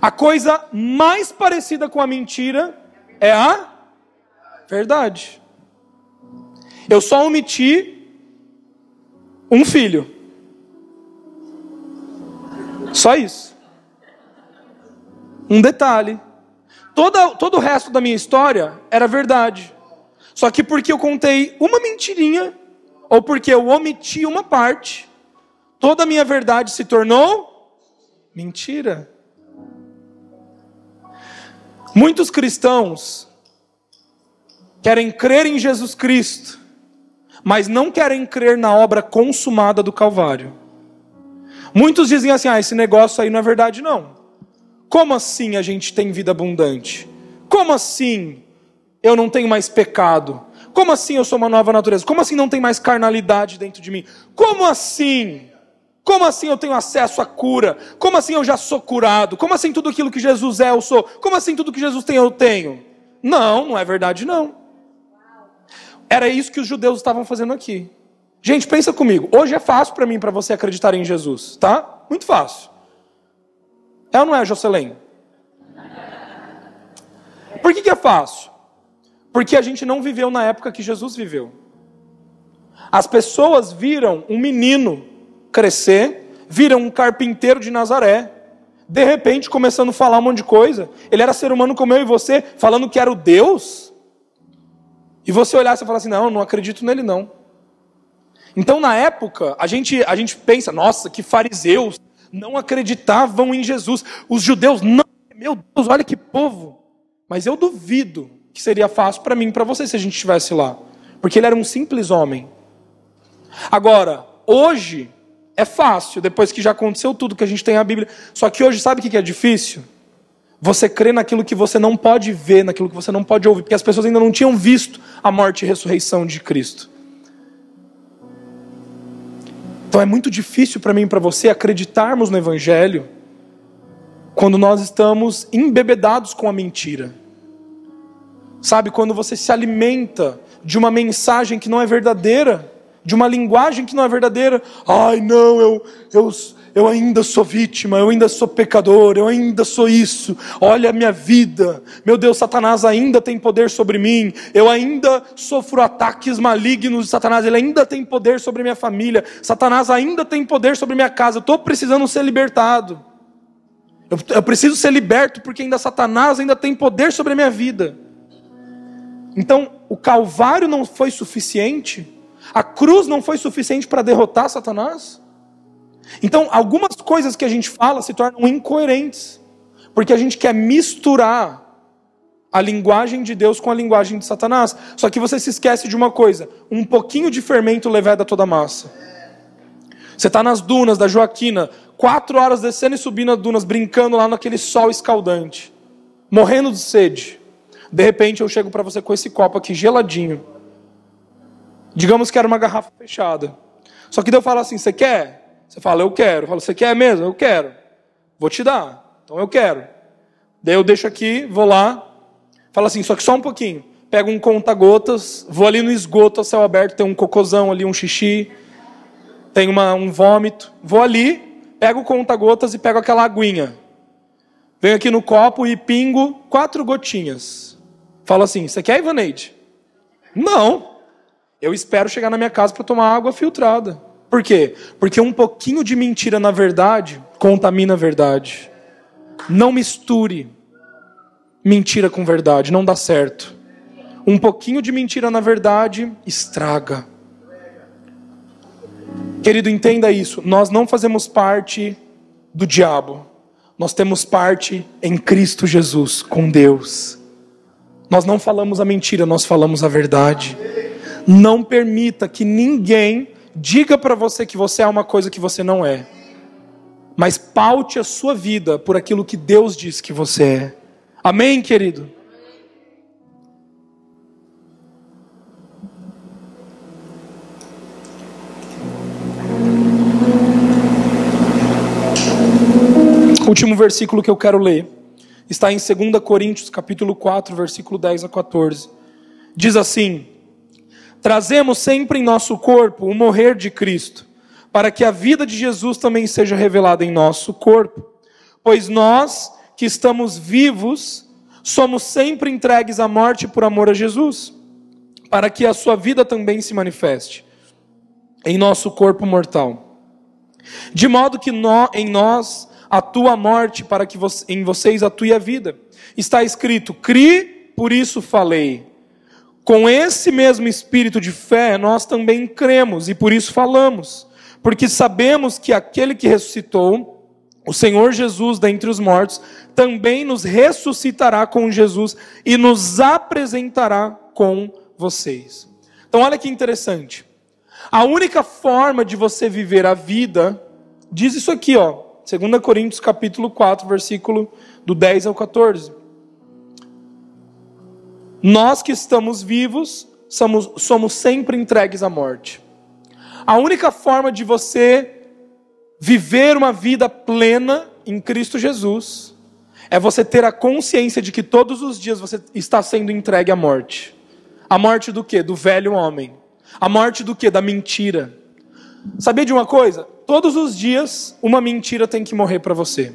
A coisa mais parecida com a mentira é a verdade. Eu só omiti um filho. Só isso. Um detalhe. Todo, todo o resto da minha história era verdade. Só que porque eu contei uma mentirinha, ou porque eu omiti uma parte, toda a minha verdade se tornou mentira. Muitos cristãos querem crer em Jesus Cristo, mas não querem crer na obra consumada do Calvário. Muitos dizem assim: ah, esse negócio aí não é verdade, não. Como assim a gente tem vida abundante? Como assim eu não tenho mais pecado? Como assim eu sou uma nova natureza? Como assim não tem mais carnalidade dentro de mim? Como assim? Como assim eu tenho acesso à cura? Como assim eu já sou curado? Como assim tudo aquilo que Jesus é eu sou? Como assim tudo que Jesus tem eu tenho? Não, não é verdade não. Era isso que os judeus estavam fazendo aqui. Gente, pensa comigo. Hoje é fácil para mim, para você acreditar em Jesus, tá? Muito fácil. É ou não é, Jocelyn? Por que, que é fácil? Porque a gente não viveu na época que Jesus viveu. As pessoas viram um menino crescer, vira um carpinteiro de Nazaré. De repente, começando a falar um monte de coisa. Ele era ser humano como eu e você, falando que era o Deus. E você olhar e falar assim: não, não acredito nele não. Então, na época, a gente, a gente pensa: nossa, que fariseus não acreditavam em Jesus. Os judeus, não, meu Deus, olha que povo. Mas eu duvido que seria fácil para mim para você se a gente estivesse lá. Porque ele era um simples homem. Agora, hoje, é fácil, depois que já aconteceu tudo que a gente tem a Bíblia. Só que hoje, sabe o que é difícil? Você crê naquilo que você não pode ver, naquilo que você não pode ouvir, porque as pessoas ainda não tinham visto a morte e ressurreição de Cristo. Então é muito difícil para mim e para você acreditarmos no Evangelho quando nós estamos embebedados com a mentira. Sabe, quando você se alimenta de uma mensagem que não é verdadeira de uma linguagem que não é verdadeira. Ai, não, eu, eu, eu ainda sou vítima, eu ainda sou pecador, eu ainda sou isso. Olha a minha vida. Meu Deus, Satanás ainda tem poder sobre mim. Eu ainda sofro ataques malignos de Satanás. Ele ainda tem poder sobre minha família. Satanás ainda tem poder sobre minha casa. Eu estou precisando ser libertado. Eu, eu preciso ser liberto porque ainda Satanás ainda tem poder sobre a minha vida. Então, o Calvário não foi suficiente a cruz não foi suficiente para derrotar Satanás? Então, algumas coisas que a gente fala se tornam incoerentes, porque a gente quer misturar a linguagem de Deus com a linguagem de Satanás. Só que você se esquece de uma coisa: um pouquinho de fermento leveda toda a massa. Você está nas dunas da Joaquina, quatro horas descendo e subindo as dunas, brincando lá naquele sol escaldante, morrendo de sede. De repente eu chego para você com esse copo aqui geladinho Digamos que era uma garrafa fechada. Só que daí eu falo assim: você quer? Você fala, eu quero. Eu falo, você quer mesmo? Eu quero. Vou te dar. Então eu quero. Daí eu deixo aqui, vou lá, falo assim, só que só um pouquinho. Pego um conta-gotas, vou ali no esgoto a céu aberto, tem um cocôzão ali, um xixi, tem uma, um vômito. Vou ali, pego o conta-gotas e pego aquela aguinha. Venho aqui no copo e pingo quatro gotinhas. Falo assim: você quer, Ivaneide? Não. Eu espero chegar na minha casa para tomar água filtrada. Por quê? Porque um pouquinho de mentira na verdade contamina a verdade. Não misture mentira com verdade, não dá certo. Um pouquinho de mentira na verdade estraga. Querido, entenda isso. Nós não fazemos parte do diabo. Nós temos parte em Cristo Jesus, com Deus. Nós não falamos a mentira, nós falamos a verdade. Não permita que ninguém diga para você que você é uma coisa que você não é. mas paute a sua vida por aquilo que Deus diz que você é. Amém, querido? Último versículo que eu quero ler está em 2 Coríntios, capítulo 4, versículo 10 a 14. Diz assim: Trazemos sempre em nosso corpo o morrer de Cristo, para que a vida de Jesus também seja revelada em nosso corpo. Pois nós, que estamos vivos, somos sempre entregues à morte por amor a Jesus, para que a sua vida também se manifeste em nosso corpo mortal. De modo que em nós atua a morte para que em vocês atue a vida. Está escrito: cri, por isso falei. Com esse mesmo espírito de fé, nós também cremos e por isso falamos, porque sabemos que aquele que ressuscitou, o Senhor Jesus dentre os mortos, também nos ressuscitará com Jesus e nos apresentará com vocês. Então, olha que interessante. A única forma de você viver a vida, diz isso aqui, ó, 2 Coríntios capítulo 4, versículo do 10 ao 14. Nós que estamos vivos, somos, somos sempre entregues à morte. A única forma de você viver uma vida plena em Cristo Jesus é você ter a consciência de que todos os dias você está sendo entregue à morte. A morte do que? Do velho homem. A morte do que? Da mentira. Sabia de uma coisa? Todos os dias, uma mentira tem que morrer para você.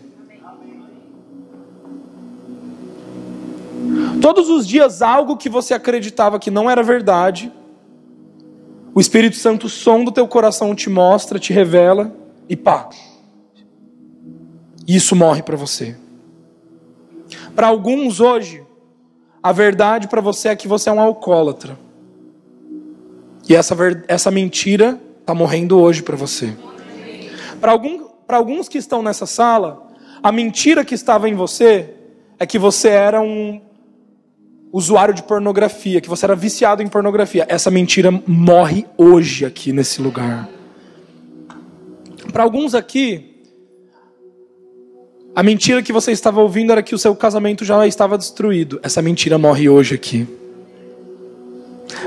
Todos os dias, algo que você acreditava que não era verdade, o Espírito Santo som do teu coração te mostra, te revela, e pá. Isso morre para você. Para alguns hoje, a verdade para você é que você é um alcoólatra. E essa, essa mentira está morrendo hoje para você. Para algum, alguns que estão nessa sala, a mentira que estava em você é que você era um usuário de pornografia, que você era viciado em pornografia. Essa mentira morre hoje aqui nesse lugar. Para alguns aqui, a mentira que você estava ouvindo era que o seu casamento já estava destruído. Essa mentira morre hoje aqui.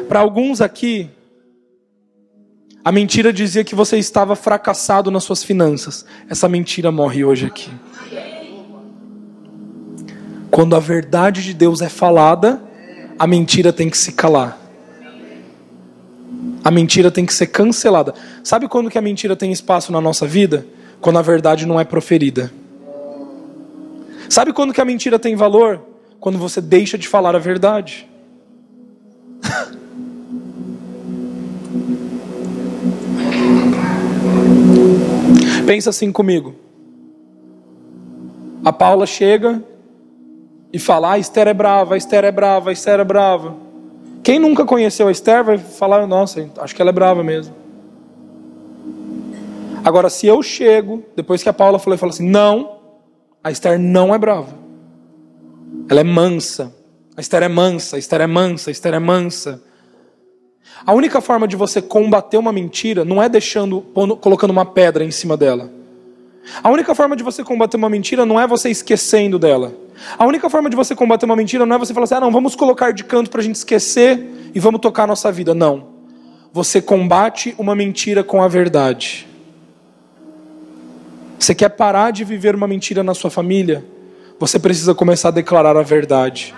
Para alguns aqui, a mentira dizia que você estava fracassado nas suas finanças. Essa mentira morre hoje aqui. Quando a verdade de Deus é falada, a mentira tem que se calar. A mentira tem que ser cancelada. Sabe quando que a mentira tem espaço na nossa vida? Quando a verdade não é proferida. Sabe quando que a mentira tem valor? Quando você deixa de falar a verdade. Pensa assim comigo. A Paula chega e fala: ah, a Esther é brava, a Esther é brava, a Esther é brava. Quem nunca conheceu a Esther vai falar: nossa, acho que ela é brava mesmo. Agora, se eu chego, depois que a Paula falou, e falo assim: não, a Esther não é brava. Ela é mansa. A Esther é mansa, a Esther é mansa, a Esther é mansa. A única forma de você combater uma mentira não é deixando, colocando uma pedra em cima dela. A única forma de você combater uma mentira não é você esquecendo dela. A única forma de você combater uma mentira não é você falar assim, ah, não, vamos colocar de canto para a gente esquecer e vamos tocar a nossa vida. Não. Você combate uma mentira com a verdade. Você quer parar de viver uma mentira na sua família? Você precisa começar a declarar a verdade.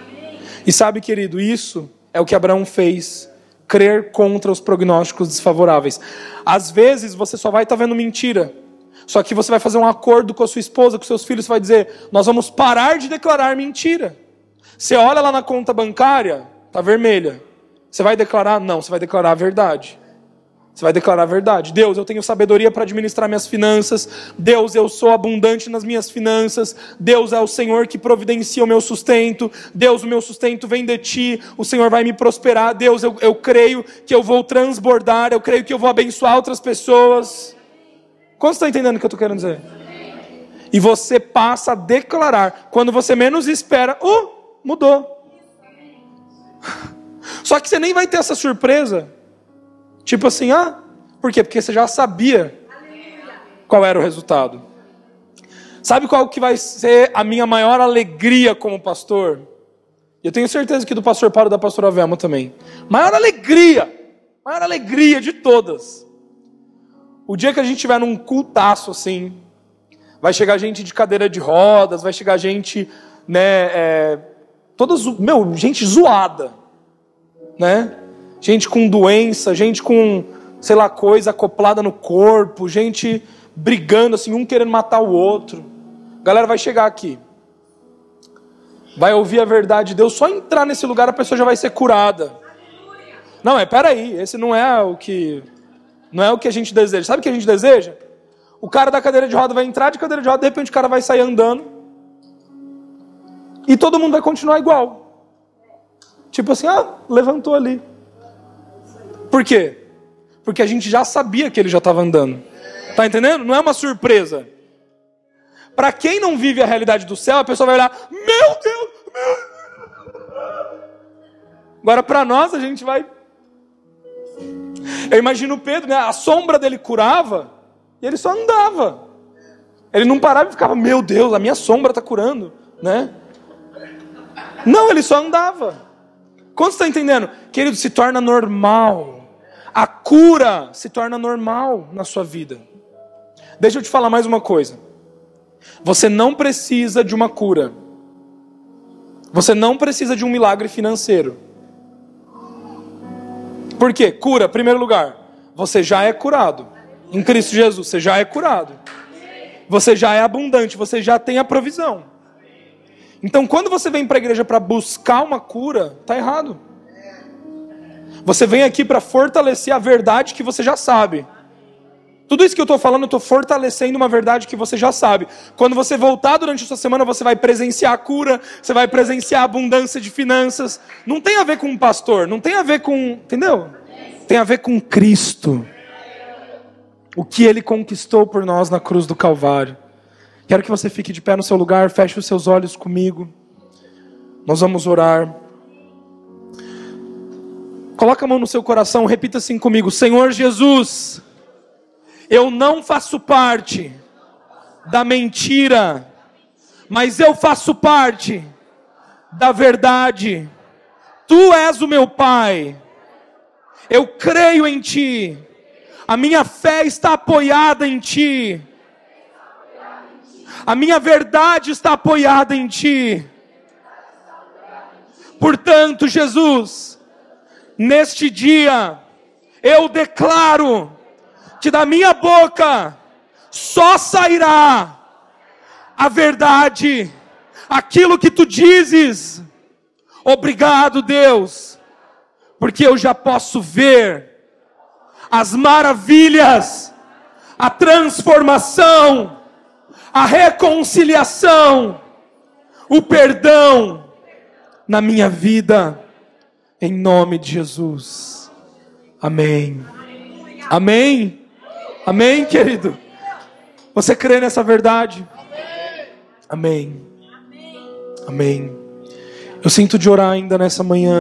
E sabe, querido, isso é o que Abraão fez crer contra os prognósticos desfavoráveis. Às vezes você só vai estar tá vendo mentira. Só que você vai fazer um acordo com a sua esposa, com seus filhos, você vai dizer: "Nós vamos parar de declarar mentira". Você olha lá na conta bancária, tá vermelha. Você vai declarar? Não, você vai declarar a verdade. Você vai declarar a verdade. Deus, eu tenho sabedoria para administrar minhas finanças. Deus, eu sou abundante nas minhas finanças. Deus é o Senhor que providencia o meu sustento. Deus, o meu sustento vem de ti. O Senhor vai me prosperar. Deus, eu, eu creio que eu vou transbordar. Eu creio que eu vou abençoar outras pessoas. Quantos estão entendendo o que eu estou querendo dizer? E você passa a declarar. Quando você menos espera, oh, mudou. Só que você nem vai ter essa surpresa Tipo assim, ah, por quê? Porque você já sabia qual era o resultado. Sabe qual que vai ser a minha maior alegria como pastor? Eu tenho certeza que do pastor Paulo e da pastora Velma também. Maior alegria, maior alegria de todas. O dia que a gente estiver num cultaço assim, vai chegar gente de cadeira de rodas, vai chegar gente, né, é, todas, meu, gente zoada, né? Gente com doença, gente com, sei lá, coisa acoplada no corpo, gente brigando assim, um querendo matar o outro. A galera vai chegar aqui. Vai ouvir a verdade de Deus, só entrar nesse lugar a pessoa já vai ser curada. Não, é peraí, esse não é o que não é o que a gente deseja. Sabe o que a gente deseja? O cara da cadeira de roda vai entrar de cadeira de roda, de repente o cara vai sair andando. E todo mundo vai continuar igual. Tipo assim, ah, levantou ali. Por quê? Porque a gente já sabia que ele já estava andando. Tá entendendo? Não é uma surpresa. Para quem não vive a realidade do céu, a pessoa vai olhar, meu Deus, meu Deus. Agora para nós a gente vai eu imagino Pedro, né? A sombra dele curava e ele só andava. Ele não parava e ficava, meu Deus, a minha sombra está curando, né? Não, ele só andava. Quando está entendendo? Querido, se torna normal. A cura se torna normal na sua vida. Deixa eu te falar mais uma coisa. Você não precisa de uma cura. Você não precisa de um milagre financeiro. Por quê? Cura, primeiro lugar. Você já é curado. Em Cristo Jesus, você já é curado. Você já é abundante, você já tem a provisão. Então, quando você vem para a igreja para buscar uma cura, tá errado. Você vem aqui para fortalecer a verdade que você já sabe. Tudo isso que eu estou falando, eu estou fortalecendo uma verdade que você já sabe. Quando você voltar durante a sua semana, você vai presenciar a cura, você vai presenciar a abundância de finanças. Não tem a ver com um pastor, não tem a ver com. Entendeu? Tem a ver com Cristo. O que ele conquistou por nós na cruz do Calvário. Quero que você fique de pé no seu lugar, feche os seus olhos comigo. Nós vamos orar. Coloca a mão no seu coração, repita assim comigo: Senhor Jesus eu não faço parte da mentira, mas eu faço parte da verdade. Tu és o meu Pai. Eu creio em Ti. A minha fé está apoiada em Ti. A minha verdade está apoiada em Ti. Portanto, Jesus, neste dia, eu declaro que da minha boca só sairá a verdade, aquilo que tu dizes. Obrigado, Deus, porque eu já posso ver as maravilhas, a transformação, a reconciliação, o perdão na minha vida, em nome de Jesus. Amém. Amém. Amém, querido? Você crê nessa verdade? Amém. Amém. Eu sinto de orar ainda nessa manhã.